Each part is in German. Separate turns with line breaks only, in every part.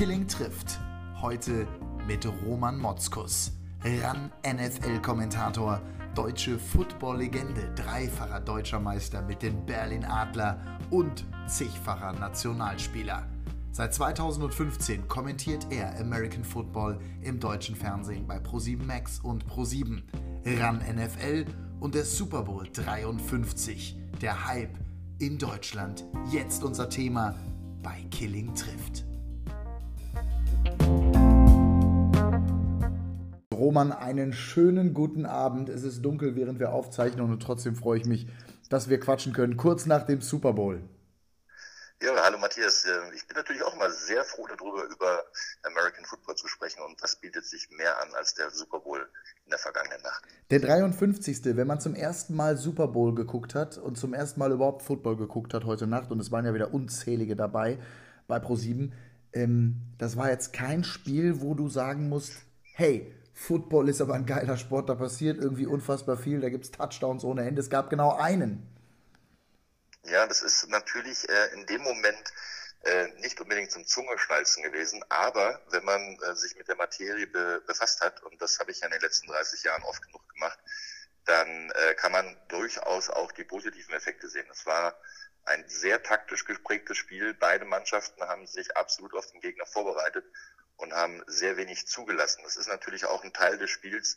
Killing trifft. Heute mit Roman Motzkus, RAN NFL-Kommentator, deutsche Football-Legende, dreifacher deutscher Meister mit den Berlin Adler und zigfacher Nationalspieler. Seit 2015 kommentiert er American Football im deutschen Fernsehen bei Pro7 Max und Pro7, RAN NFL und der Super Bowl 53. Der Hype in Deutschland. Jetzt unser Thema bei Killing trifft. Roman, einen schönen guten Abend. Es ist dunkel, während wir aufzeichnen und trotzdem freue ich mich, dass wir quatschen können, kurz nach dem Super Bowl.
Ja, hallo Matthias. Ähm, ich bin natürlich auch mal sehr froh darüber, über American Football zu sprechen und was bietet sich mehr an als der Super Bowl in der vergangenen Nacht.
Der 53. Wenn man zum ersten Mal Super Bowl geguckt hat und zum ersten Mal überhaupt Football geguckt hat heute Nacht und es waren ja wieder unzählige dabei bei Pro7, ähm, das war jetzt kein Spiel, wo du sagen musst, hey, Football ist aber ein geiler Sport, da passiert irgendwie unfassbar viel, da gibt es Touchdowns ohne Ende. Es gab genau einen.
Ja, das ist natürlich äh, in dem Moment äh, nicht unbedingt zum Zungeschnalzen gewesen, aber wenn man äh, sich mit der Materie be befasst hat, und das habe ich ja in den letzten 30 Jahren oft genug gemacht, dann äh, kann man durchaus auch die positiven Effekte sehen. Es war ein sehr taktisch geprägtes Spiel. Beide Mannschaften haben sich absolut auf den Gegner vorbereitet und haben sehr wenig zugelassen. Das ist natürlich auch ein Teil des Spiels,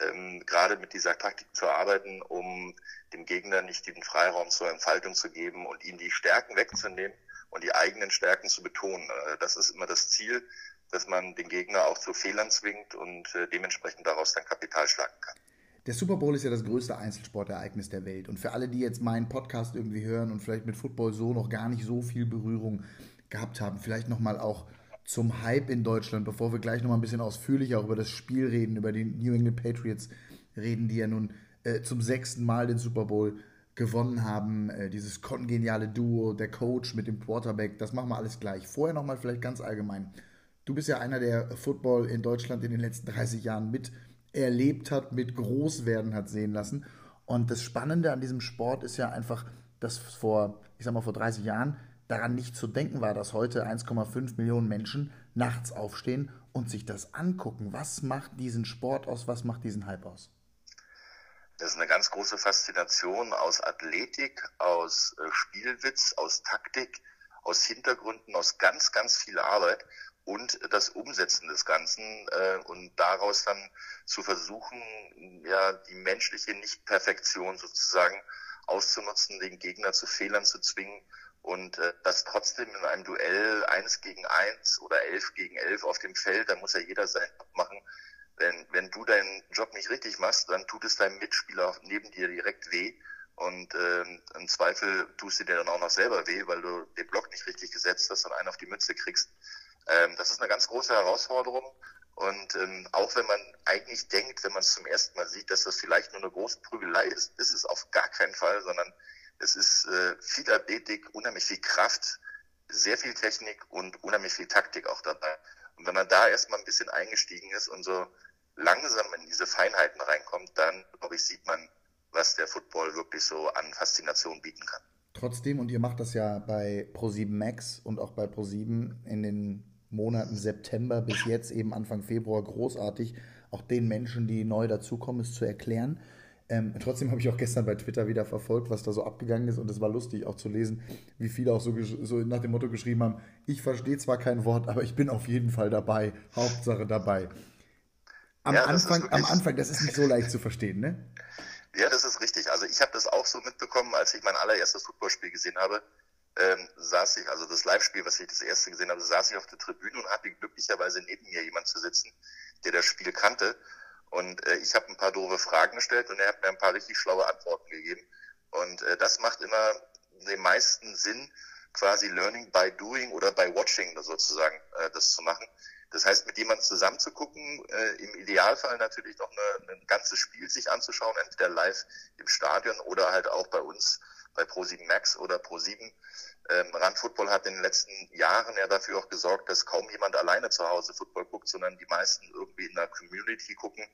ähm, gerade mit dieser Taktik zu arbeiten, um dem Gegner nicht den Freiraum zur Entfaltung zu geben und ihm die Stärken wegzunehmen und die eigenen Stärken zu betonen. Äh, das ist immer das Ziel, dass man den Gegner auch zu Fehlern zwingt und äh, dementsprechend daraus dann Kapital schlagen kann.
Der Super Bowl ist ja das größte Einzelsportereignis der Welt. Und für alle, die jetzt meinen Podcast irgendwie hören und vielleicht mit Football so noch gar nicht so viel Berührung gehabt haben, vielleicht nochmal auch zum Hype in Deutschland, bevor wir gleich nochmal ein bisschen ausführlicher auch über das Spiel reden, über die New England Patriots reden, die ja nun äh, zum sechsten Mal den Super Bowl gewonnen haben. Äh, dieses kongeniale Duo, der Coach mit dem Quarterback, das machen wir alles gleich. Vorher nochmal vielleicht ganz allgemein. Du bist ja einer, der Football in Deutschland in den letzten 30 Jahren mit erlebt hat, mit Großwerden hat sehen lassen. Und das Spannende an diesem Sport ist ja einfach, dass vor, ich sag mal, vor 30 Jahren daran nicht zu denken war, dass heute 1,5 Millionen Menschen nachts aufstehen und sich das angucken. Was macht diesen Sport aus? Was macht diesen Hype aus?
Das ist eine ganz große Faszination aus Athletik, aus äh, Spielwitz, aus Taktik, aus Hintergründen, aus ganz, ganz viel Arbeit und das Umsetzen des Ganzen äh, und daraus dann zu versuchen, ja, die menschliche Nichtperfektion sozusagen auszunutzen, den Gegner zu Fehlern zu zwingen und äh, das trotzdem in einem Duell eins gegen eins oder elf gegen elf auf dem Feld, da muss ja jeder sein Job machen. Wenn, wenn du deinen Job nicht richtig machst, dann tut es deinem Mitspieler neben dir direkt weh. Und ähm, im Zweifel tust du dir dann auch noch selber weh, weil du den Block nicht richtig gesetzt hast und einen auf die Mütze kriegst. Ähm, das ist eine ganz große Herausforderung. Und ähm, auch wenn man eigentlich denkt, wenn man es zum ersten Mal sieht, dass das vielleicht nur eine große Prügelei ist, ist es auf gar keinen Fall, sondern es ist äh, viel Athletik, unheimlich viel Kraft, sehr viel Technik und unheimlich viel Taktik auch dabei. Und wenn man da erstmal ein bisschen eingestiegen ist und so langsam in diese Feinheiten reinkommt, dann, glaube ich, sieht man, was der Football wirklich so an Faszination bieten kann.
Trotzdem, und ihr macht das ja bei Pro7 Max und auch bei Pro7 in den Monaten September bis jetzt, eben Anfang Februar, großartig, auch den Menschen, die neu dazukommen, es zu erklären. Ähm, trotzdem habe ich auch gestern bei Twitter wieder verfolgt, was da so abgegangen ist und es war lustig auch zu lesen, wie viele auch so, so nach dem Motto geschrieben haben, ich verstehe zwar kein Wort, aber ich bin auf jeden Fall dabei, Hauptsache dabei. Am, ja, Anfang, am Anfang, das ist nicht so leicht zu verstehen, ne?
Ja, das ist richtig. Also ich habe das auch so mitbekommen, als ich mein allererstes Footballspiel gesehen habe, ähm, saß ich, also das Live-Spiel, was ich das erste gesehen habe, saß ich auf der Tribüne und hatte glücklicherweise neben mir jemand zu sitzen, der das Spiel kannte. Und äh, ich habe ein paar doofe Fragen gestellt und er hat mir ein paar richtig schlaue Antworten gegeben. Und äh, das macht immer den meisten Sinn, quasi Learning by Doing oder by Watching sozusagen äh, das zu machen. Das heißt, mit jemandem zusammen zu gucken, äh, im Idealfall natürlich noch eine, ein ganzes Spiel sich anzuschauen, entweder live im Stadion oder halt auch bei uns bei Pro7 Max oder Pro7 ähm, Rand Football hat in den letzten Jahren ja dafür auch gesorgt, dass kaum jemand alleine zu Hause Football guckt, sondern die meisten irgendwie in der Community gucken.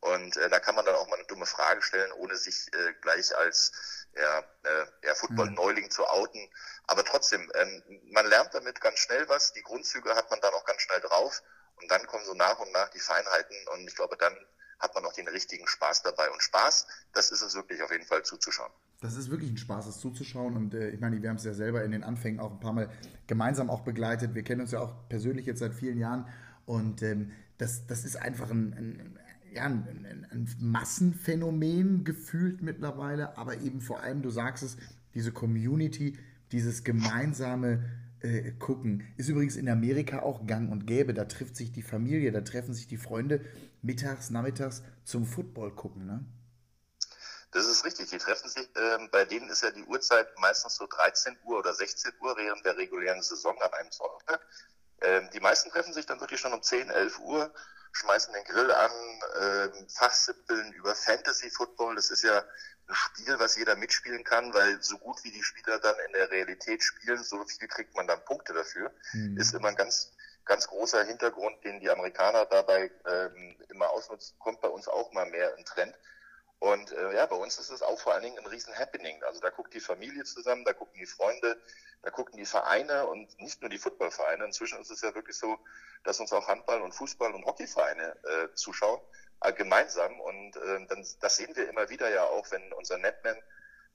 Und äh, da kann man dann auch mal eine dumme Frage stellen, ohne sich äh, gleich als ja, äh, ja, Football-Neuling mhm. zu outen. Aber trotzdem, ähm, man lernt damit ganz schnell was. Die Grundzüge hat man dann auch ganz schnell drauf. Und dann kommen so nach und nach die Feinheiten. Und ich glaube, dann hat man auch den richtigen Spaß dabei. Und Spaß, das ist es wirklich auf jeden Fall zuzuschauen.
Das ist wirklich ein Spaß, das zuzuschauen. Und äh, ich meine, wir haben es ja selber in den Anfängen auch ein paar Mal gemeinsam auch begleitet. Wir kennen uns ja auch persönlich jetzt seit vielen Jahren. Und ähm, das, das ist einfach ein, ein, ja, ein, ein, Massenphänomen gefühlt mittlerweile. Aber eben vor allem, du sagst es, diese Community, dieses gemeinsame äh, gucken. Ist übrigens in Amerika auch gang und gäbe. Da trifft sich die Familie, da treffen sich die Freunde mittags, nachmittags zum Football gucken, ne?
Das ist richtig. Die treffen sich, äh, bei denen ist ja die Uhrzeit meistens so 13 Uhr oder 16 Uhr während der regulären Saison an einem Sonntag. Ähm, die meisten treffen sich dann wirklich schon um 10, 11 Uhr, schmeißen den Grill an, äh, fachsippeln über Fantasy Football. Das ist ja ein Spiel, was jeder mitspielen kann, weil so gut wie die Spieler dann in der Realität spielen, so viel kriegt man dann Punkte dafür. Mhm. Ist immer ein ganz, ganz großer Hintergrund, den die Amerikaner dabei ähm, immer ausnutzen, kommt bei uns auch mal mehr in Trend. Und äh, ja, bei uns ist es auch vor allen Dingen ein riesen Happening. Also da guckt die Familie zusammen, da gucken die Freunde, da gucken die Vereine und nicht nur die Footballvereine. Inzwischen ist es ja wirklich so, dass uns auch Handball und Fußball und Hockeyvereine äh, zuschauen, äh, gemeinsam. Und äh, dann, das sehen wir immer wieder ja auch, wenn unser Netman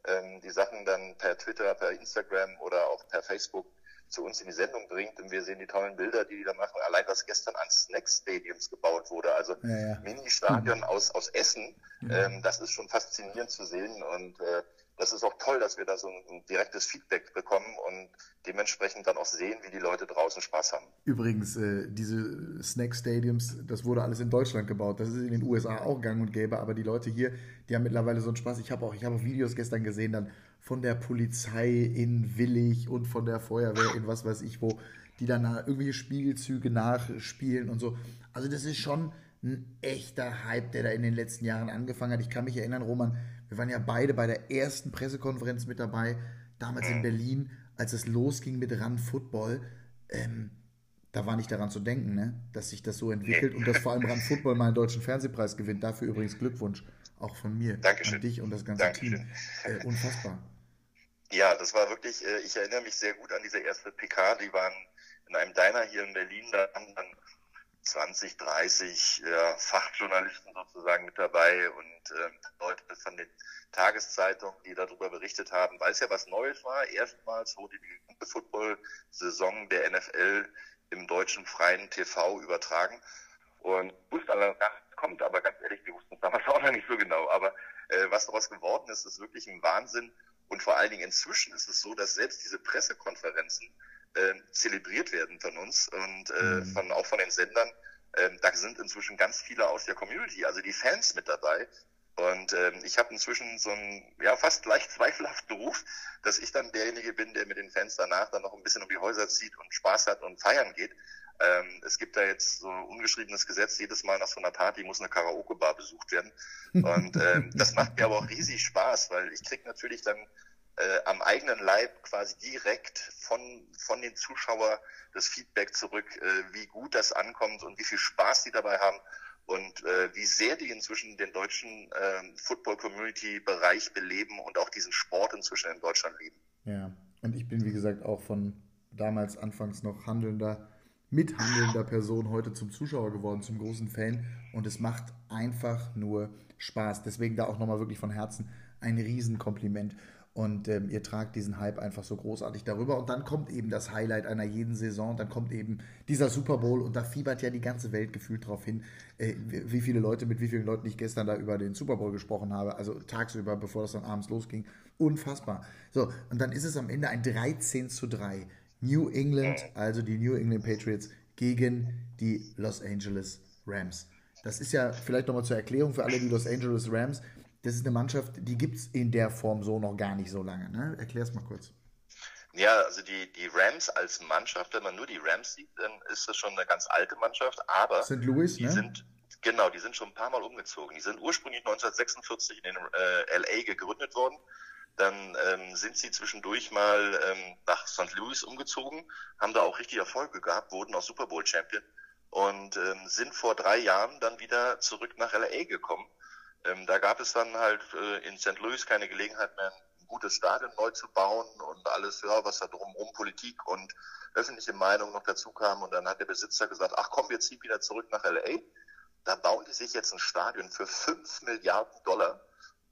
ähm, die Sachen dann per Twitter, per Instagram oder auch per Facebook zu uns in die Sendung bringt und wir sehen die tollen Bilder, die die da machen. Allein was gestern an Snack Stadiums gebaut wurde, also ja, ja. Mini-Stadion mhm. aus, aus Essen, mhm. ähm, das ist schon faszinierend zu sehen und äh, das ist auch toll, dass wir da so ein, ein, direktes Feedback bekommen und dementsprechend dann auch sehen, wie die Leute draußen Spaß haben.
Übrigens, äh, diese Snack Stadiums, das wurde alles in Deutschland gebaut. Das ist in den USA auch gang und gäbe, aber die Leute hier, die haben mittlerweile so einen Spaß. Ich habe auch, ich habe auch Videos gestern gesehen, dann von der Polizei in Willig und von der Feuerwehr in was weiß ich wo, die dann irgendwelche Spielzüge nachspielen und so. Also das ist schon ein echter Hype, der da in den letzten Jahren angefangen hat. Ich kann mich erinnern, Roman, wir waren ja beide bei der ersten Pressekonferenz mit dabei, damals in Berlin, als es losging mit Run Football. Ähm, da war nicht daran zu denken, ne? dass sich das so entwickelt und dass vor allem Run Football mal einen deutschen Fernsehpreis gewinnt. Dafür übrigens Glückwunsch auch von mir
Dankeschön.
an dich und das ganze Dankeschön. Team. Äh, unfassbar.
Ja, das war wirklich, äh, ich erinnere mich sehr gut an diese erste PK, die waren in einem Diner hier in Berlin, da haben dann 20, 30 ja, Fachjournalisten sozusagen mit dabei und äh, Leute von den Tageszeitungen, die darüber berichtet haben, weil es ja was Neues war. Erstmals wurde die Football-Saison der NFL im deutschen freien TV übertragen. Und wusste alle, kommt, aber ganz ehrlich, wir wussten es damals auch noch nicht so genau. Aber äh, was daraus geworden ist, ist wirklich ein Wahnsinn. Und vor allen Dingen inzwischen ist es so, dass selbst diese Pressekonferenzen äh, zelebriert werden von uns und äh, mhm. von, auch von den Sendern. Ähm, da sind inzwischen ganz viele aus der Community, also die Fans mit dabei. Und ähm, ich habe inzwischen so einen ja, fast leicht zweifelhaften Beruf, dass ich dann derjenige bin, der mit den Fans danach dann noch ein bisschen um die Häuser zieht und Spaß hat und feiern geht. Ähm, es gibt da jetzt so ein ungeschriebenes Gesetz, jedes Mal nach so einer Party muss eine Karaoke-Bar besucht werden. Und ähm, das macht mir aber auch riesig Spaß, weil ich krieg natürlich dann äh, am eigenen Leib quasi direkt von, von den Zuschauern das Feedback zurück, äh, wie gut das ankommt und wie viel Spaß die dabei haben und äh, wie sehr die inzwischen den deutschen äh, Football-Community-Bereich beleben und auch diesen Sport inzwischen in Deutschland lieben.
Ja, und ich bin, wie gesagt, auch von damals anfangs noch handelnder, mithandelnder Person heute zum Zuschauer geworden, zum großen Fan und es macht einfach nur Spaß. Deswegen da auch nochmal wirklich von Herzen ein Riesenkompliment. Und ähm, ihr tragt diesen Hype einfach so großartig darüber. Und dann kommt eben das Highlight einer jeden Saison. Dann kommt eben dieser Super Bowl. Und da fiebert ja die ganze Welt gefühlt drauf hin, äh, wie viele Leute, mit wie vielen Leuten ich gestern da über den Super Bowl gesprochen habe. Also tagsüber, bevor das dann abends losging. Unfassbar. So, und dann ist es am Ende ein 13 zu 3. New England, also die New England Patriots, gegen die Los Angeles Rams. Das ist ja vielleicht nochmal zur Erklärung für alle die Los Angeles Rams das ist eine Mannschaft, die gibt es in der Form so noch gar nicht so lange. Ne? Erklär es mal kurz.
Ja, also die, die Rams als Mannschaft, wenn man nur die Rams sieht, dann ist das schon eine ganz alte Mannschaft, aber
St. Louis,
die
ne?
sind genau, die sind schon ein paar Mal umgezogen. Die sind ursprünglich 1946 in äh, LA gegründet worden. Dann ähm, sind sie zwischendurch mal ähm, nach St. Louis umgezogen, haben da auch richtig Erfolge gehabt, wurden auch Super Bowl Champion und ähm, sind vor drei Jahren dann wieder zurück nach LA gekommen ähm, da gab es dann halt äh, in St. Louis keine Gelegenheit mehr, ein gutes Stadion neu zu bauen und alles, ja, was da drumherum Politik und öffentliche Meinung noch dazu kam. Und dann hat der Besitzer gesagt, ach komm, wir ziehen wieder zurück nach LA. Da bauen die sich jetzt ein Stadion für 5 Milliarden Dollar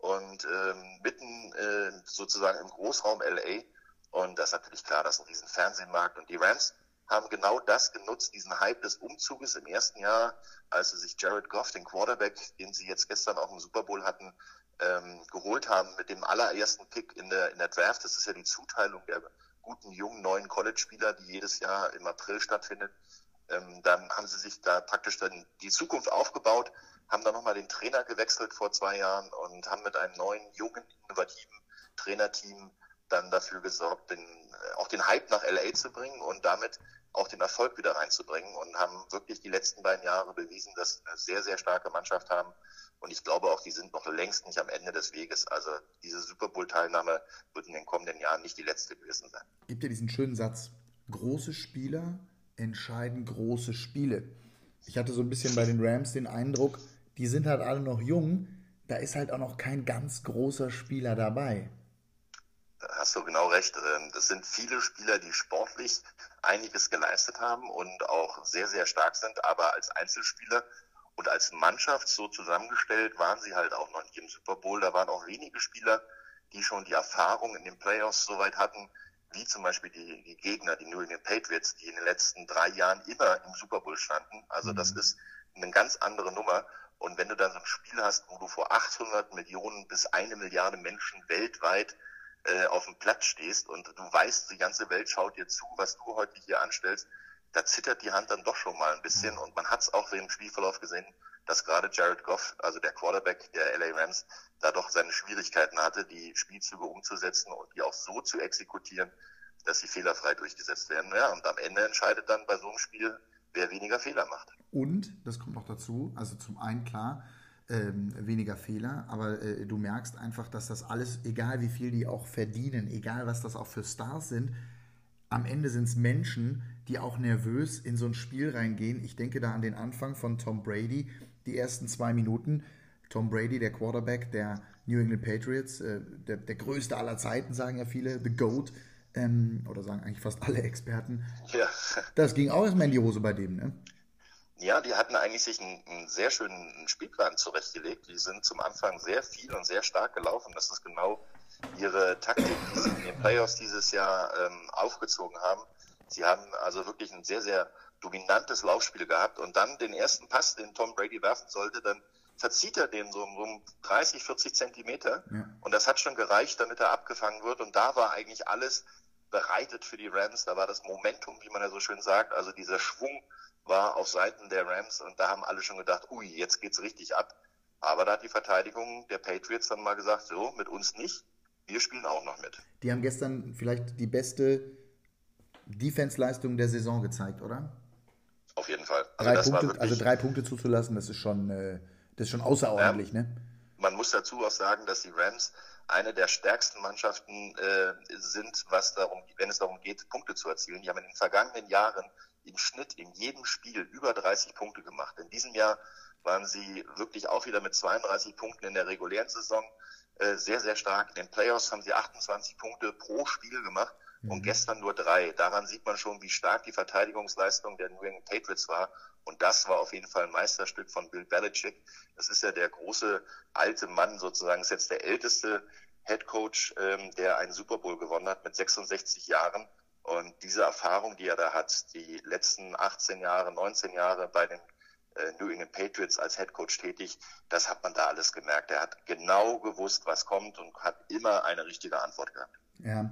und ähm, mitten äh, sozusagen im Großraum LA. Und das ist natürlich klar, das ist ein riesen Fernsehmarkt. Und die Rams haben genau das genutzt, diesen Hype des Umzuges im ersten Jahr, als sie sich Jared Goff, den Quarterback, den sie jetzt gestern auch im Super Bowl hatten, ähm, geholt haben mit dem allerersten Pick in der, in der Draft. Das ist ja die Zuteilung der guten, jungen, neuen College-Spieler, die jedes Jahr im April stattfindet. Ähm, dann haben sie sich da praktisch dann die Zukunft aufgebaut, haben dann nochmal den Trainer gewechselt vor zwei Jahren und haben mit einem neuen, jungen, innovativen Trainerteam dann dafür gesorgt, den, äh, auch den Hype nach LA zu bringen und damit auch den Erfolg wieder reinzubringen und haben wirklich die letzten beiden Jahre bewiesen, dass sie eine sehr, sehr starke Mannschaft haben. Und ich glaube auch, die sind noch längst nicht am Ende des Weges. Also diese Super Bowl-Teilnahme wird in den kommenden Jahren nicht die letzte gewesen sein.
Gibt ja diesen schönen Satz, große Spieler entscheiden große Spiele. Ich hatte so ein bisschen bei den Rams den Eindruck, die sind halt alle noch jung, da ist halt auch noch kein ganz großer Spieler dabei
hast du genau recht. Ähm, das sind viele Spieler, die sportlich einiges geleistet haben und auch sehr, sehr stark sind, aber als Einzelspieler und als Mannschaft so zusammengestellt waren sie halt auch noch nicht im Super Bowl. Da waren auch wenige Spieler, die schon die Erfahrung in den Playoffs soweit hatten, wie zum Beispiel die, die Gegner, die New England Patriots, die in den letzten drei Jahren immer im Super Bowl standen. Also mhm. das ist eine ganz andere Nummer. Und wenn du dann so ein Spiel hast, wo du vor 800 Millionen bis eine Milliarde Menschen weltweit äh, auf dem Platz stehst und du weißt, die ganze Welt schaut dir zu, was du heute hier anstellst, da zittert die Hand dann doch schon mal ein bisschen. Und man hat es auch im Spielverlauf gesehen, dass gerade Jared Goff, also der Quarterback der LA Rams, da doch seine Schwierigkeiten hatte, die Spielzüge umzusetzen und die auch so zu exekutieren, dass sie fehlerfrei durchgesetzt werden. Ja, und am Ende entscheidet dann bei so einem Spiel, wer weniger Fehler macht.
Und, das kommt noch dazu, also zum einen klar, ähm, weniger Fehler, aber äh, du merkst einfach, dass das alles, egal wie viel die auch verdienen, egal was das auch für Stars sind, am Ende sind es Menschen, die auch nervös in so ein Spiel reingehen. Ich denke da an den Anfang von Tom Brady, die ersten zwei Minuten. Tom Brady, der Quarterback der New England Patriots, äh, der, der größte aller Zeiten, sagen ja viele, The GOAT, ähm, oder sagen eigentlich fast alle Experten. Ja. Das ging auch erstmal in die Hose bei dem, ne?
Ja, die hatten eigentlich sich einen, einen, sehr schönen Spielplan zurechtgelegt. Die sind zum Anfang sehr viel und sehr stark gelaufen. Das ist genau ihre Taktik, die sie in den Playoffs dieses Jahr ähm, aufgezogen haben. Sie haben also wirklich ein sehr, sehr dominantes Laufspiel gehabt und dann den ersten Pass, den Tom Brady werfen sollte, dann verzieht er den so um 30, 40 Zentimeter ja. und das hat schon gereicht, damit er abgefangen wird und da war eigentlich alles bereitet für die Rams. Da war das Momentum, wie man ja so schön sagt, also dieser Schwung war auf Seiten der Rams und da haben alle schon gedacht, ui, jetzt geht's richtig ab. Aber da hat die Verteidigung der Patriots dann mal gesagt, so, mit uns nicht, wir spielen auch noch mit.
Die haben gestern vielleicht die beste Defense-Leistung der Saison gezeigt, oder?
Auf jeden Fall.
Also drei, Punkte, also drei Punkte zuzulassen, das ist schon, äh, das ist schon außerordentlich, ja, ne?
Man muss dazu auch sagen, dass die Rams eine der stärksten Mannschaften äh, sind, was darum, wenn es darum geht, Punkte zu erzielen. Die haben in den vergangenen Jahren im Schnitt in jedem Spiel über 30 Punkte gemacht. In diesem Jahr waren sie wirklich auch wieder mit 32 Punkten in der regulären Saison äh, sehr, sehr stark. In den Playoffs haben sie 28 Punkte pro Spiel gemacht mhm. und gestern nur drei. Daran sieht man schon, wie stark die Verteidigungsleistung der New England Patriots war. Und das war auf jeden Fall ein Meisterstück von Bill Belichick. Das ist ja der große alte Mann sozusagen, ist jetzt der älteste Head Coach, ähm, der einen Super Bowl gewonnen hat mit 66 Jahren. Und diese Erfahrung, die er da hat, die letzten 18 Jahre, 19 Jahre bei den äh, New England Patriots als Head Coach tätig, das hat man da alles gemerkt. Er hat genau gewusst, was kommt und hat immer eine richtige Antwort gehabt.
Ja,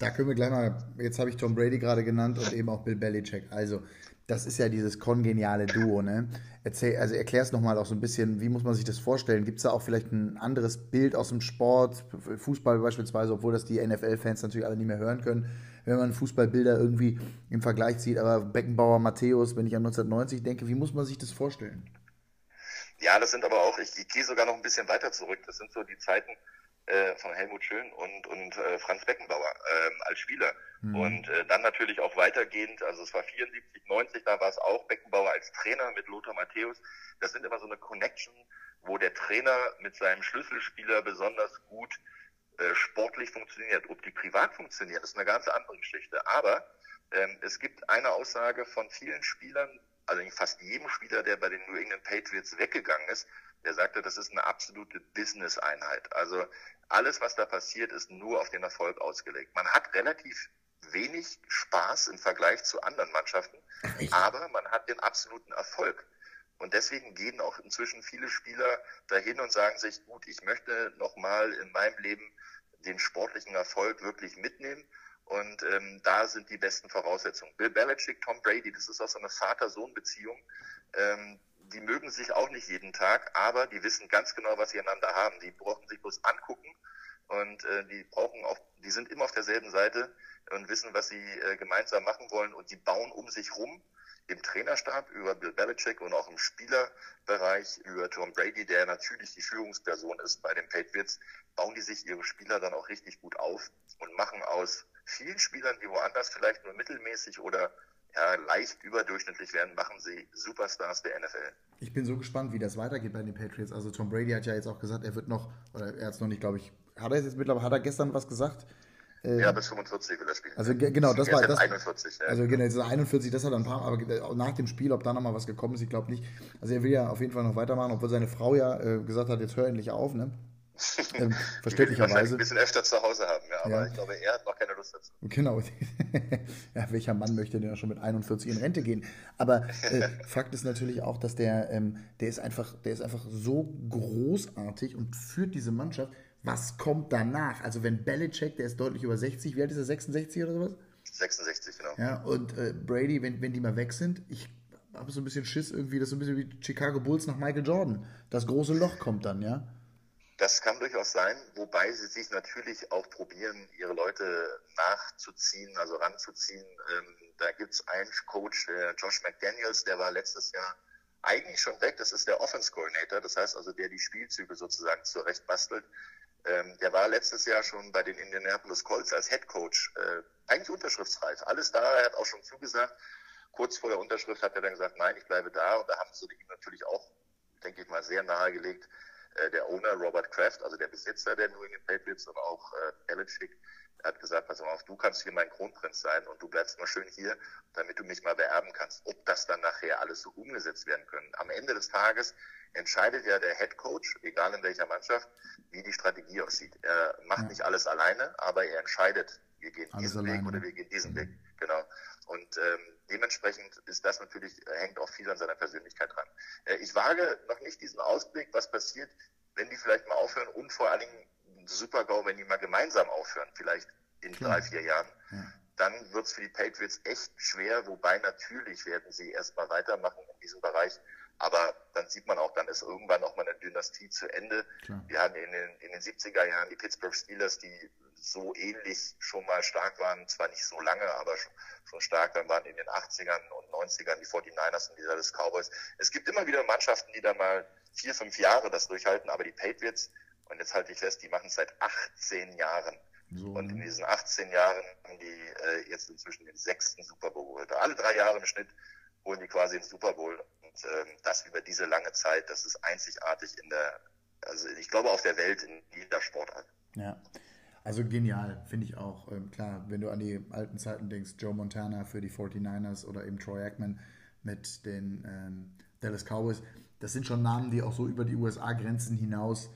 da können wir gleich mal, jetzt habe ich Tom Brady gerade genannt und eben auch Bill Belichick. Also, das ist ja dieses kongeniale Duo, ne? Erzähl, also erklär es nochmal auch so ein bisschen, wie muss man sich das vorstellen? Gibt es da auch vielleicht ein anderes Bild aus dem Sport, Fußball beispielsweise, obwohl das die NFL-Fans natürlich alle nicht mehr hören können, wenn man Fußballbilder irgendwie im Vergleich zieht, aber Beckenbauer, Matthäus, wenn ich an 1990 denke, wie muss man sich das vorstellen?
Ja, das sind aber auch, ich, ich gehe sogar noch ein bisschen weiter zurück, das sind so die Zeiten äh, von Helmut Schön und, und äh, Franz Beckenbauer äh, als Spieler. Mhm. Und äh, dann natürlich auch weitergehend, also es war 74, 90, da war es auch Beckenbauer als Trainer mit Lothar Matthäus. Das sind immer so eine Connection, wo der Trainer mit seinem Schlüsselspieler besonders gut äh, sportlich funktioniert. Ob die privat funktioniert, ist eine ganz andere Geschichte. Aber ähm, es gibt eine Aussage von vielen Spielern, also fast jedem Spieler, der bei den New England Patriots weggegangen ist, der sagte, das ist eine absolute Business-Einheit. Also alles, was da passiert, ist nur auf den Erfolg ausgelegt. Man hat relativ wenig Spaß im Vergleich zu anderen Mannschaften, aber man hat den absoluten Erfolg. Und deswegen gehen auch inzwischen viele Spieler dahin und sagen sich, gut, ich möchte nochmal in meinem Leben den sportlichen Erfolg wirklich mitnehmen. Und ähm, da sind die besten Voraussetzungen. Bill Belichick, Tom Brady, das ist auch so eine Vater-Sohn-Beziehung. Ähm, die mögen sich auch nicht jeden Tag, aber die wissen ganz genau, was sie einander haben. Die brauchen sich bloß angucken und äh, die brauchen auch, die sind immer auf derselben Seite und wissen, was sie äh, gemeinsam machen wollen und die bauen um sich rum im Trainerstab über Bill Belichick und auch im Spielerbereich über Tom Brady, der natürlich die Führungsperson ist bei den Patriots, bauen die sich ihre Spieler dann auch richtig gut auf und machen aus vielen Spielern, die woanders vielleicht nur mittelmäßig oder ja, leicht überdurchschnittlich werden, machen sie Superstars der NFL.
Ich bin so gespannt, wie das weitergeht bei den Patriots. Also Tom Brady hat ja jetzt auch gesagt, er wird noch, oder er hat es noch nicht, glaube ich, hat er jetzt mittlerweile, hat er gestern was gesagt?
Äh, ja, bis 45 will er spielen.
Also genau, das war das.
41,
ja. Also genau, 41, das hat er ein paar, aber nach dem Spiel, ob da nochmal was gekommen ist, ich glaube nicht. Also er will ja auf jeden Fall noch weitermachen, obwohl seine Frau ja äh, gesagt hat, jetzt hör endlich auf, ne?
Ähm, verständlicherweise. ein bisschen öfter zu Hause haben, ja, aber ja. ich glaube, er hat noch keine Lust dazu.
Genau. ja, welcher Mann möchte denn ja schon mit 41 in Rente gehen? Aber äh, Fakt ist natürlich auch, dass der, ähm, der ist einfach, der ist einfach so großartig und führt diese Mannschaft was kommt danach? Also wenn Belichick, der ist deutlich über 60, wie alt ist er, 66 oder sowas?
66, genau.
Ja, und äh, Brady, wenn, wenn die mal weg sind, ich habe so ein bisschen Schiss irgendwie, das ist so ein bisschen wie Chicago Bulls nach Michael Jordan. Das große Loch kommt dann, ja?
Das kann durchaus sein, wobei sie sich natürlich auch probieren, ihre Leute nachzuziehen, also ranzuziehen. Ähm, da gibt es einen Coach, der Josh McDaniels, der war letztes Jahr eigentlich schon weg. Das ist der Offense Coordinator, das heißt also, der die Spielzüge sozusagen zurecht bastelt. Ähm, der war letztes Jahr schon bei den Indianapolis Colts als Head Coach äh, eigentlich unterschriftsreif. Alles da, er hat auch schon zugesagt. Kurz vor der Unterschrift hat er dann gesagt, nein, ich bleibe da. Und da haben sie ihm natürlich auch, denke ich mal, sehr nahegelegt, äh, der Owner Robert Kraft, also der Besitzer der New England Patriots und auch äh, Belichick, hat gesagt, pass auf, du kannst hier mein Kronprinz sein und du bleibst mal schön hier, damit du mich mal beerben kannst. Ob das dann nachher alles so umgesetzt werden können. Am Ende des Tages entscheidet ja der Head Coach, egal in welcher Mannschaft, wie die Strategie aussieht. Er macht ja. nicht alles alleine, aber er entscheidet, wir gehen alles diesen alleine. Weg oder wir gehen diesen mhm. Weg. Genau. Und ähm, dementsprechend ist das natürlich, hängt auch viel an seiner Persönlichkeit dran. Äh, ich wage noch nicht diesen Ausblick, was passiert, wenn die vielleicht mal aufhören und vor allen Dingen Super-GAU, wenn die mal gemeinsam aufhören, vielleicht in Klar. drei, vier Jahren. Ja. Dann wird es für die Patriots echt schwer, wobei natürlich werden sie erstmal weitermachen in diesem Bereich. Aber dann sieht man auch, dann ist irgendwann auch mal eine Dynastie zu Ende. Klar. Wir hatten in den, in den 70er Jahren die Pittsburgh Steelers, die so ähnlich schon mal stark waren, zwar nicht so lange, aber schon, stark, dann waren in den 80ern und 90ern die 49ers und die Dallas Cowboys. Es gibt immer wieder Mannschaften, die dann mal vier, fünf Jahre das durchhalten, aber die Patriots, und jetzt halte ich fest, die machen es seit 18 Jahren. So, und in ne? diesen 18 Jahren haben die äh, jetzt inzwischen den sechsten Super Bowl geholt. Alle drei Jahre im Schnitt holen die quasi den Super Bowl. Und ähm, das über diese lange Zeit, das ist einzigartig in der, also ich glaube auf der Welt in jeder Sportart.
Ja. Also genial, finde ich auch. Ähm, klar, wenn du an die alten Zeiten denkst, Joe Montana für die 49ers oder eben Troy Aikman mit den ähm, Dallas Cowboys, das sind schon Namen, die auch so über die USA-Grenzen hinaus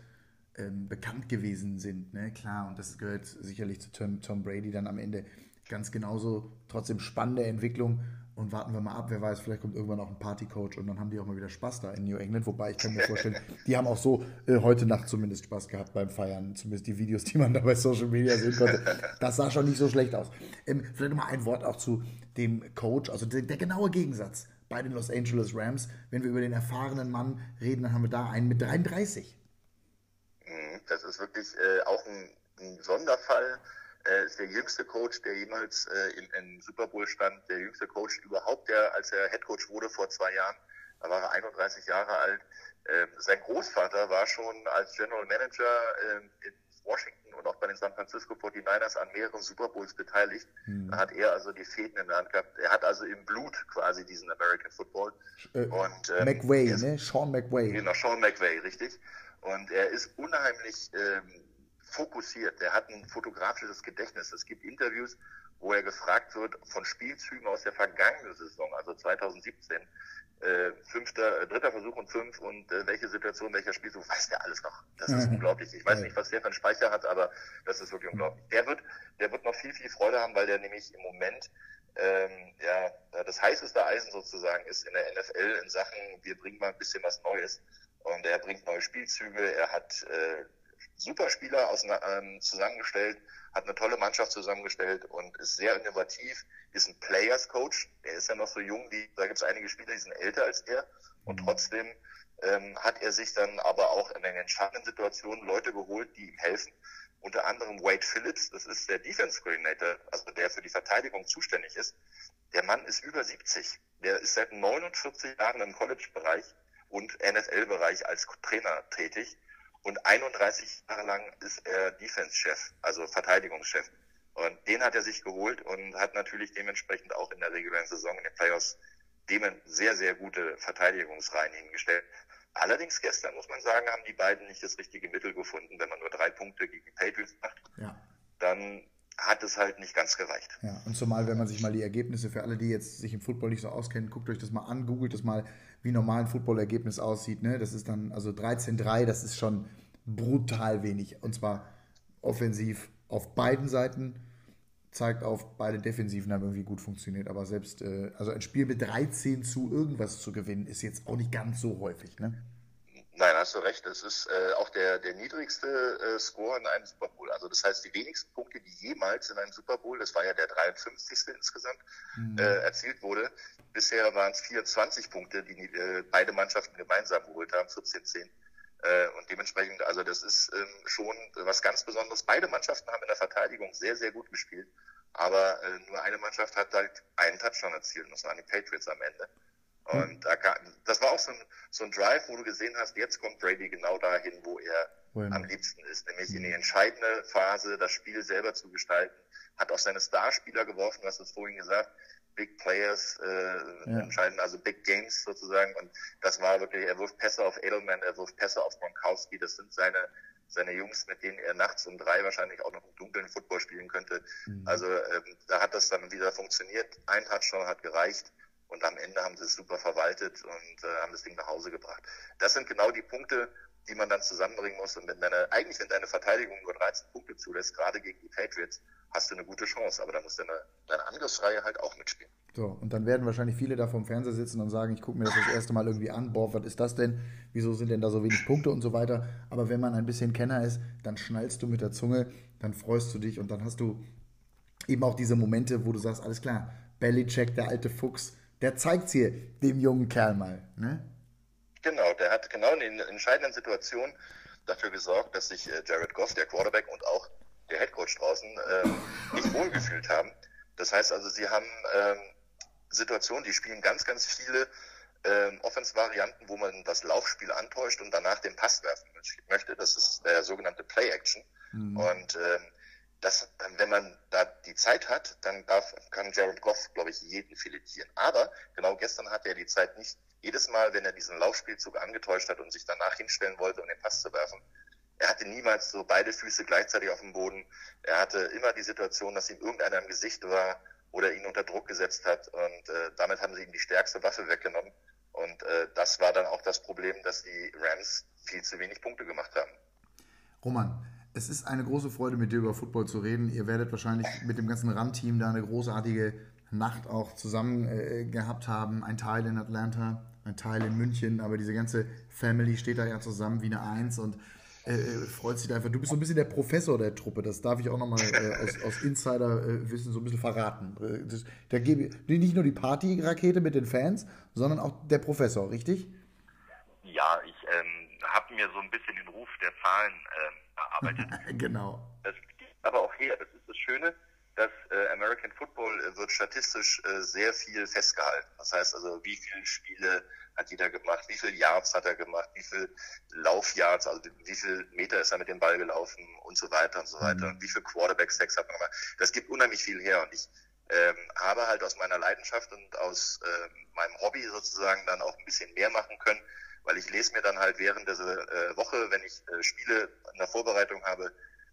ähm, bekannt gewesen sind. Ne? Klar, und das gehört sicherlich zu Tom, Tom, Brady dann am Ende ganz genauso. Trotzdem spannende Entwicklung. Und warten wir mal ab, wer weiß, vielleicht kommt irgendwann auch ein Partycoach und dann haben die auch mal wieder Spaß da in New England. Wobei ich kann mir vorstellen, die haben auch so äh, heute Nacht zumindest Spaß gehabt beim Feiern. Zumindest die Videos, die man da bei Social Media sehen konnte. Das sah schon nicht so schlecht aus. Ähm, vielleicht nochmal ein Wort auch zu dem Coach, also der, der genaue Gegensatz bei den Los Angeles Rams. Wenn wir über den erfahrenen Mann reden, dann haben wir da einen mit 33.
Mhm, das ist wirklich äh, auch ein, ein Sonderfall. Er ist der jüngste Coach, der jemals äh, in, in Super Bowl stand, der jüngste Coach überhaupt, der als er Head Coach wurde vor zwei Jahren. Da war er 31 Jahre alt. Ähm, sein Großvater war schon als General Manager ähm, in Washington und auch bei den San Francisco 49ers an mehreren Super Bowls beteiligt. Mhm. Da hat er also die Fäden in der Hand gehabt. Er hat also im Blut quasi diesen American Football.
Äh, und, ähm, McVay, ne? Sean McVay.
Genau, Sean McVay, richtig. Und er ist unheimlich ähm, fokussiert. Der hat ein fotografisches Gedächtnis. Es gibt Interviews, wo er gefragt wird von Spielzügen aus der vergangenen Saison, also 2017, äh, fünfter, äh, dritter Versuch und fünf und äh, welche Situation, welcher Spielzug, weiß der alles noch. Das ist mhm. unglaublich. Ich weiß nicht, was der für einen Speicher hat, aber das ist wirklich unglaublich. Der wird, der wird noch viel, viel Freude haben, weil der nämlich im Moment ähm, ja, das heißeste Eisen sozusagen ist in der NFL in Sachen, wir bringen mal ein bisschen was Neues. Und er bringt neue Spielzüge, er hat äh, super Spieler aus, ähm, zusammengestellt, hat eine tolle Mannschaft zusammengestellt und ist sehr innovativ, ist ein Players Coach. Er ist ja noch so jung, die, da gibt es einige Spieler, die sind älter als er und mhm. trotzdem ähm, hat er sich dann aber auch in den entscheidenden Situationen Leute geholt, die ihm helfen. Unter anderem Wade Phillips, das ist der Defense Coordinator, also der für die Verteidigung zuständig ist. Der Mann ist über 70. Der ist seit 49 Jahren im College-Bereich und NFL-Bereich als Trainer tätig und 31 Jahre lang ist er Defense-Chef, also Verteidigungschef. Und den hat er sich geholt und hat natürlich dementsprechend auch in der regulären Saison in den Playoffs dem sehr, sehr gute Verteidigungsreihen hingestellt. Allerdings gestern, muss man sagen, haben die beiden nicht das richtige Mittel gefunden. Wenn man nur drei Punkte gegen Patriots macht, ja. dann hat es halt nicht ganz gereicht.
Ja, und zumal, wenn man sich mal die Ergebnisse für alle, die jetzt sich im Football nicht so auskennen, guckt euch das mal an, googelt das mal, wie normal ein Footballergebnis aussieht. Ne? Das ist dann, also 13-3, das ist schon brutal wenig. Und zwar offensiv auf beiden Seiten, zeigt auf, beide Defensiven haben irgendwie gut funktioniert. Aber selbst, äh, also ein Spiel mit 13 zu irgendwas zu gewinnen, ist jetzt auch nicht ganz so häufig. Ne?
Nein, hast du recht. Es ist äh, auch der, der niedrigste äh, Score in einem Super Bowl. Also das heißt, die wenigsten Punkte, die jemals in einem Super Bowl, das war ja der 53. insgesamt, mhm. äh, erzielt wurde. Bisher waren es 24 Punkte, die äh, beide Mannschaften gemeinsam geholt haben, 14-10. Äh, und dementsprechend, also das ist ähm, schon was ganz Besonderes. Beide Mannschaften haben in der Verteidigung sehr, sehr gut gespielt. Aber äh, nur eine Mannschaft hat halt einen Touchdown erzielt, und das waren die Patriots am Ende. Und da kann, das war auch so ein, so ein Drive, wo du gesehen hast, jetzt kommt Brady genau dahin, wo er am liebsten ist, nämlich in die mhm. entscheidende Phase, das Spiel selber zu gestalten. Hat auch seine Starspieler geworfen, du hast es vorhin gesagt, Big Players äh, ja. entscheiden, also Big Games sozusagen. Und das war wirklich, er wirft Pässe auf Edelman, er wirft Pässe auf Gronkowski, das sind seine seine Jungs, mit denen er nachts um drei wahrscheinlich auch noch im dunklen Football spielen könnte. Mhm. Also ähm, da hat das dann wieder funktioniert. Ein Touchdown hat gereicht. Und am Ende haben sie es super verwaltet und äh, haben das Ding nach Hause gebracht. Das sind genau die Punkte, die man dann zusammenbringen muss. Und wenn deine, eigentlich wenn deine Verteidigung nur 13 Punkte zulässt, gerade gegen die Patriots, hast du eine gute Chance. Aber da muss deine, deine Angriffsreihe halt auch mitspielen.
So, und dann werden wahrscheinlich viele da vorm Fernseher sitzen und sagen, ich gucke mir das das erste Mal irgendwie an, boah, was ist das denn? Wieso sind denn da so wenig Punkte und so weiter? Aber wenn man ein bisschen Kenner ist, dann schnallst du mit der Zunge, dann freust du dich und dann hast du eben auch diese Momente, wo du sagst, alles klar, Bellycheck, der alte Fuchs, der zeigt hier dem jungen Kerl mal. Ne?
Genau, der hat genau in den entscheidenden Situationen dafür gesorgt, dass sich äh, Jared Goff, der Quarterback und auch der Headcoach draußen ähm, nicht wohlgefühlt haben. Das heißt also, sie haben ähm, Situationen, die spielen ganz, ganz viele ähm, Offense-Varianten, wo man das Laufspiel antäuscht und danach den Pass werfen möchte. Das ist der sogenannte Play-Action. Mhm. Und ähm, dass, wenn man da die Zeit hat, dann darf, kann Jared Goff, glaube ich, jeden filetieren. Aber genau gestern hatte er die Zeit nicht. Jedes Mal, wenn er diesen Laufspielzug angetäuscht hat und sich danach hinstellen wollte, um den Pass zu werfen, er hatte niemals so beide Füße gleichzeitig auf dem Boden. Er hatte immer die Situation, dass ihm irgendeiner im Gesicht war oder ihn unter Druck gesetzt hat. Und äh, damit haben sie ihm die stärkste Waffe weggenommen. Und äh, das war dann auch das Problem, dass die Rams viel zu wenig Punkte gemacht haben.
Roman, es ist eine große Freude, mit dir über Football zu reden. Ihr werdet wahrscheinlich mit dem ganzen RAM-Team da eine großartige Nacht auch zusammen äh, gehabt haben. Ein Teil in Atlanta, ein Teil in München, aber diese ganze Family steht da ja zusammen wie eine Eins und äh, äh freut sich einfach. Du bist so ein bisschen der Professor der Truppe, das darf ich auch nochmal äh, aus, aus Insider-Wissen so ein bisschen verraten. Äh, da gebe nicht nur die Party-Rakete mit den Fans, sondern auch der Professor, richtig?
Ja, ich ähm, habe mir so ein bisschen den Ruf der Zahlen ähm, erarbeitet.
genau.
Das aber auch her. Das ist das Schöne, dass äh, American Football äh, wird statistisch äh, sehr viel festgehalten. Das heißt also, wie viele Spiele hat jeder gemacht, wie viele Yards hat er gemacht, wie viele Laufyards, also wie viele Meter ist er mit dem Ball gelaufen und so weiter und so weiter. Mhm. Und wie viele Quarterback-Stacks hat man gemacht. Das gibt unheimlich viel her. Und ich ähm, habe halt aus meiner Leidenschaft und aus äh, meinem Hobby sozusagen dann auch ein bisschen mehr machen können weil ich lese mir dann halt während dieser äh, Woche, wenn ich äh, Spiele in der Vorbereitung habe,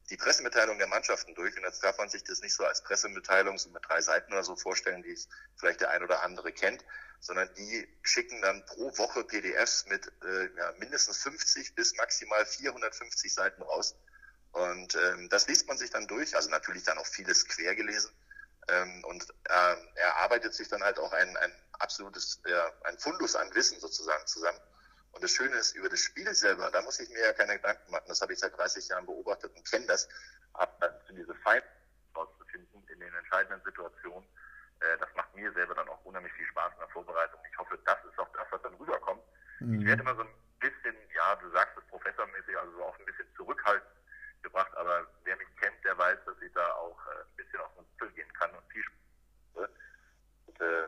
die Pressemitteilung der Mannschaften durch. Und jetzt darf man sich das nicht so als Pressemitteilung so mit drei Seiten oder so vorstellen, die es vielleicht der ein oder andere kennt, sondern die schicken dann pro Woche PDFs mit äh, ja, mindestens 50 bis maximal 450 Seiten raus. Und ähm, das liest man sich dann durch, also natürlich dann auch vieles quer gelesen. Ähm, und äh, er arbeitet sich dann halt auch ein, ein absolutes, ja, ein Fundus an Wissen sozusagen zusammen. Und das Schöne ist, über das Spiel selber, da muss ich mir ja keine Gedanken machen. Das habe ich seit 30 Jahren beobachtet und kenne das. Aber diese Feind rauszufinden in den entscheidenden Situationen, äh, das macht mir selber dann auch unheimlich viel Spaß in der Vorbereitung. Ich hoffe, das ist auch das, was dann rüberkommt. Mhm. Ich werde immer so ein bisschen, ja, du sagst es professormäßig, also so auch ein bisschen zurückhaltend gebracht, aber wer mich kennt, der weiß, dass ich da auch äh, ein bisschen auf den Zügel gehen kann und viel Spaß und, äh,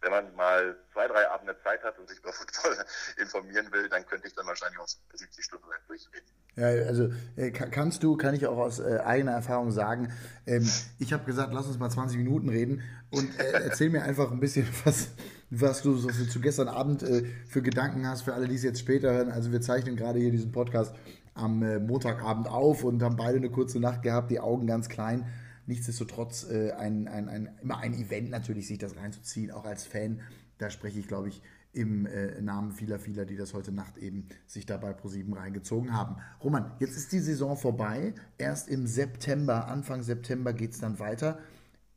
wenn man mal zwei, drei Abende Zeit hat und sich über Football informieren will, dann könnte ich dann wahrscheinlich auch 70 Stunden lang durchreden.
Ja, also äh, kannst du, kann ich auch aus äh, eigener Erfahrung sagen, ähm, ich habe gesagt, lass uns mal 20 Minuten reden und äh, erzähl mir einfach ein bisschen, was, was du so zu gestern Abend äh, für Gedanken hast, für alle, die es jetzt später hören. Also wir zeichnen gerade hier diesen Podcast am äh, Montagabend auf und haben beide eine kurze Nacht gehabt, die Augen ganz klein nichtsdestotrotz äh, ein, ein, ein, immer ein Event natürlich, sich das reinzuziehen, auch als Fan. Da spreche ich, glaube ich, im äh, Namen vieler, vieler, die das heute Nacht eben sich dabei pro sieben reingezogen haben. Roman, jetzt ist die Saison vorbei. Erst im September, Anfang September geht es dann weiter.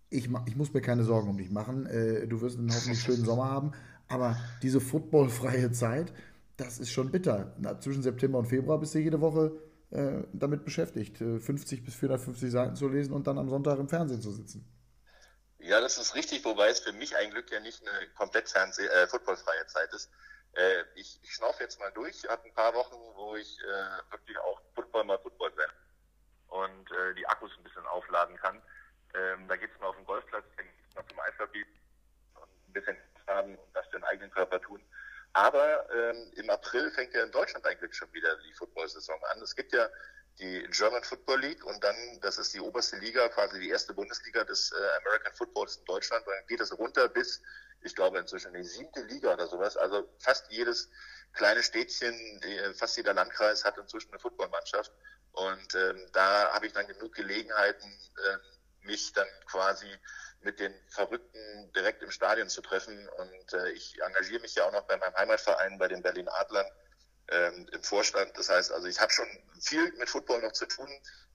Ich, ich, muss mir keine Sorgen um dich machen. Äh, du wirst einen hoffentlich schönen Sommer haben. Aber diese footballfreie Zeit, das ist schon bitter. Na, zwischen September und Februar bist du jede Woche äh, damit beschäftigt, 50 äh, bis 450 Seiten zu lesen und dann am Sonntag im Fernsehen zu sitzen.
Ja, das ist richtig, wobei es für mich ein Glück ja nicht eine komplett Fernseh äh, footballfreie Zeit ist. Äh, ich ich schnaufe jetzt mal durch. Habe ein paar Wochen, wo ich äh, wirklich auch Football mal Football werde und äh, die Akkus ein bisschen aufladen kann. Ähm, da geht es mal auf den Golfplatz, dann es mal zum Eishockey und ein bisschen haben und das den eigenen Körper tun. Aber ähm, im April fängt ja in Deutschland eigentlich schon wieder die Football-Saison an. Es gibt ja die German Football League und dann, das ist die oberste Liga, quasi die erste Bundesliga des äh, American Footballs in Deutschland. Und dann geht es runter bis, ich glaube, inzwischen die siebte Liga oder sowas. Also fast jedes kleine Städtchen, die, fast jeder Landkreis hat inzwischen eine Footballmannschaft. Und ähm, da habe ich dann genug Gelegenheiten, äh, mich dann quasi mit den Verrückten direkt im Stadion zu treffen. Und äh, ich engagiere mich ja auch noch bei meinem Heimatverein, bei den Berlin Adlern ähm, im Vorstand. Das heißt, also ich habe schon viel mit Football noch zu tun,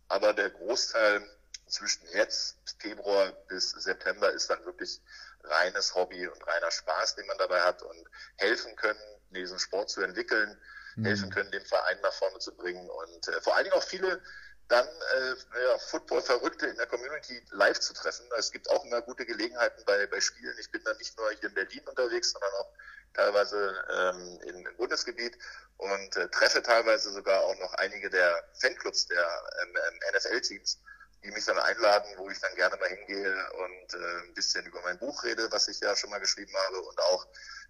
aber der Großteil zwischen jetzt, Februar bis September, ist dann wirklich reines Hobby und reiner Spaß, den man dabei hat und helfen können, diesen Sport zu entwickeln, mhm. helfen können, den Verein nach vorne zu bringen und äh, vor allen Dingen auch viele dann äh, ja, Football-Verrückte in der Community live zu treffen. Es gibt auch immer gute Gelegenheiten bei, bei Spielen. Ich bin dann nicht nur hier in Berlin unterwegs, sondern auch teilweise ähm, im, Bundesgebiet und äh, treffe teilweise sogar auch noch einige der Fanclubs der ähm, ähm NFL-Teams, die mich dann einladen, wo ich dann gerne mal hingehe und äh, ein bisschen über mein Buch rede, was ich ja schon mal geschrieben habe und auch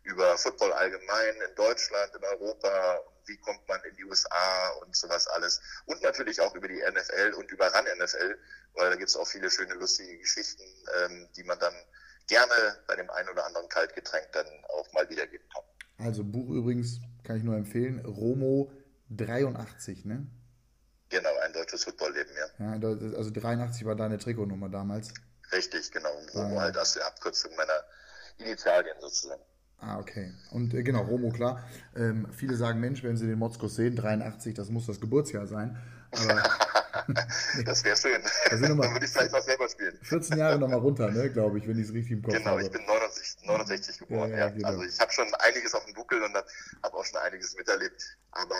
über Football allgemein in Deutschland, in Europa, wie kommt man in die USA und sowas alles. Und natürlich auch über die NFL und über RAN NFL, weil da gibt es auch viele schöne, lustige Geschichten, ähm, die man dann gerne bei dem einen oder anderen Kaltgetränk dann auch mal wiedergeben kann.
Also Buch übrigens kann ich nur empfehlen, Romo 83, ne?
Genau, ein deutsches Footballleben, ja.
ja. Also 83 war deine Trikotnummer damals.
Richtig, genau. Romo ah, halt aus der Abkürzung meiner Initialien sozusagen.
Ah, okay. Und äh, genau, Romo, klar. Ähm, viele sagen, Mensch, wenn sie den Motzkos sehen, 83, das muss das Geburtsjahr sein. Aber
das wäre schön. Da
Dann würde ich vielleicht mal selber spielen. 14 Jahre nochmal runter, ne, glaube ich, wenn ich es richtig im Kopf
genau,
habe.
Genau, ich bin 69, 69 geboren. Ja, ja, genau. Also ich habe schon einiges auf dem Buckel und habe auch schon einiges miterlebt. Aber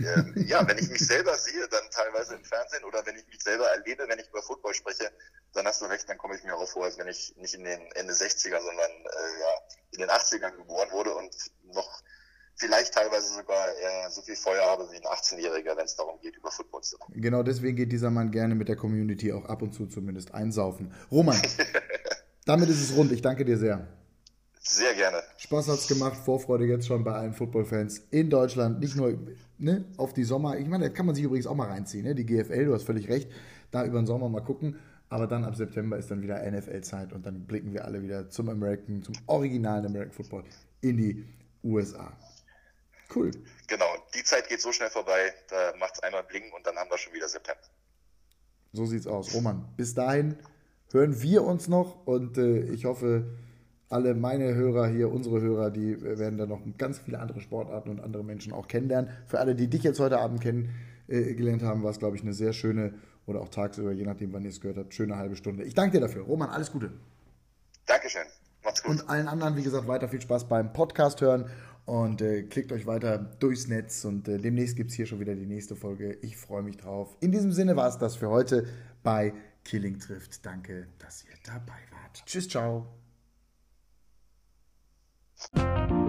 ähm, äh, ja, wenn ich mich selber sehe, dann teilweise im Fernsehen oder wenn ich mich selber erlebe, wenn ich über Football spreche, dann hast du recht, dann komme ich mir auch vor, als wenn ich nicht in den Ende 60er, sondern äh, ja, in den 80ern geboren wurde und noch vielleicht teilweise sogar eher so viel Feuer habe wie ein 18-Jähriger, wenn es darum geht, über Football zu reden.
Genau deswegen geht dieser Mann gerne mit der Community auch ab und zu zumindest einsaufen. Roman, damit ist es rund. Ich danke dir sehr.
Sehr gerne.
Spaß hat es gemacht, Vorfreude jetzt schon bei allen Football-Fans in Deutschland. Nicht nur ne, auf die Sommer. Ich meine, da kann man sich übrigens auch mal reinziehen. Ne? Die GFL, du hast völlig recht. Da über den Sommer mal gucken. Aber dann ab September ist dann wieder NFL-Zeit und dann blicken wir alle wieder zum American, zum originalen American Football in die USA. Cool.
Genau, die Zeit geht so schnell vorbei, da macht es einmal blinken und dann haben wir schon wieder September.
So sieht's aus. Roman, bis dahin hören wir uns noch und äh, ich hoffe, alle meine Hörer hier, unsere Hörer, die werden dann noch ganz viele andere Sportarten und andere Menschen auch kennenlernen. Für alle, die dich jetzt heute Abend kennengelernt äh, haben, war es, glaube ich, eine sehr schöne oder auch tagsüber, je nachdem, wann ihr es gehört habt, schöne halbe Stunde. Ich danke dir dafür. Roman, alles Gute.
Dankeschön. Macht's gut.
Und allen anderen, wie gesagt, weiter viel Spaß beim Podcast hören und äh, klickt euch weiter durchs Netz und äh, demnächst gibt es hier schon wieder die nächste Folge. Ich freue mich drauf. In diesem Sinne war es das für heute bei Killing trifft. Danke, dass ihr dabei wart. Tschüss, ciao. you